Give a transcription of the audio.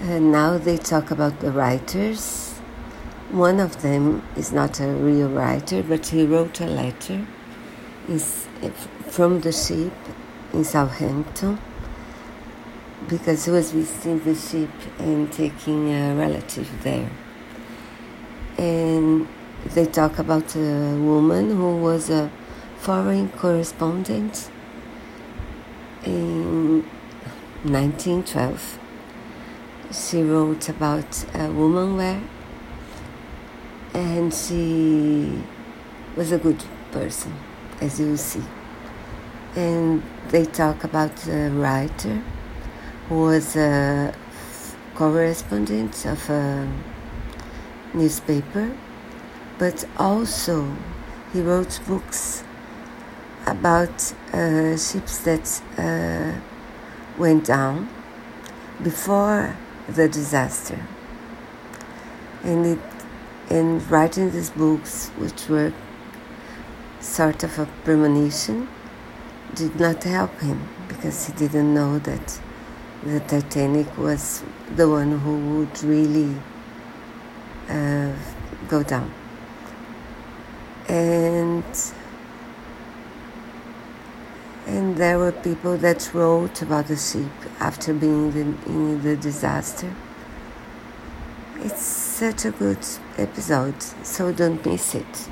And now they talk about the writers. One of them is not a real writer, but he wrote a letter eh, from the ship in Southampton because he was visiting the ship and taking a relative there. And they talk about a woman who was a foreign correspondent in 1912. She wrote about a woman wear and she was a good person, as you see. And they talk about the writer who was a correspondent of a newspaper, but also he wrote books about uh, ships that uh, went down before the disaster. And it, in writing these books, which were sort of a premonition, did not help him because he didn't know that the Titanic was the one who would really uh, go down. And and there were people that wrote about the ship after being in the, disaster. It's such a good episode, so don't miss it.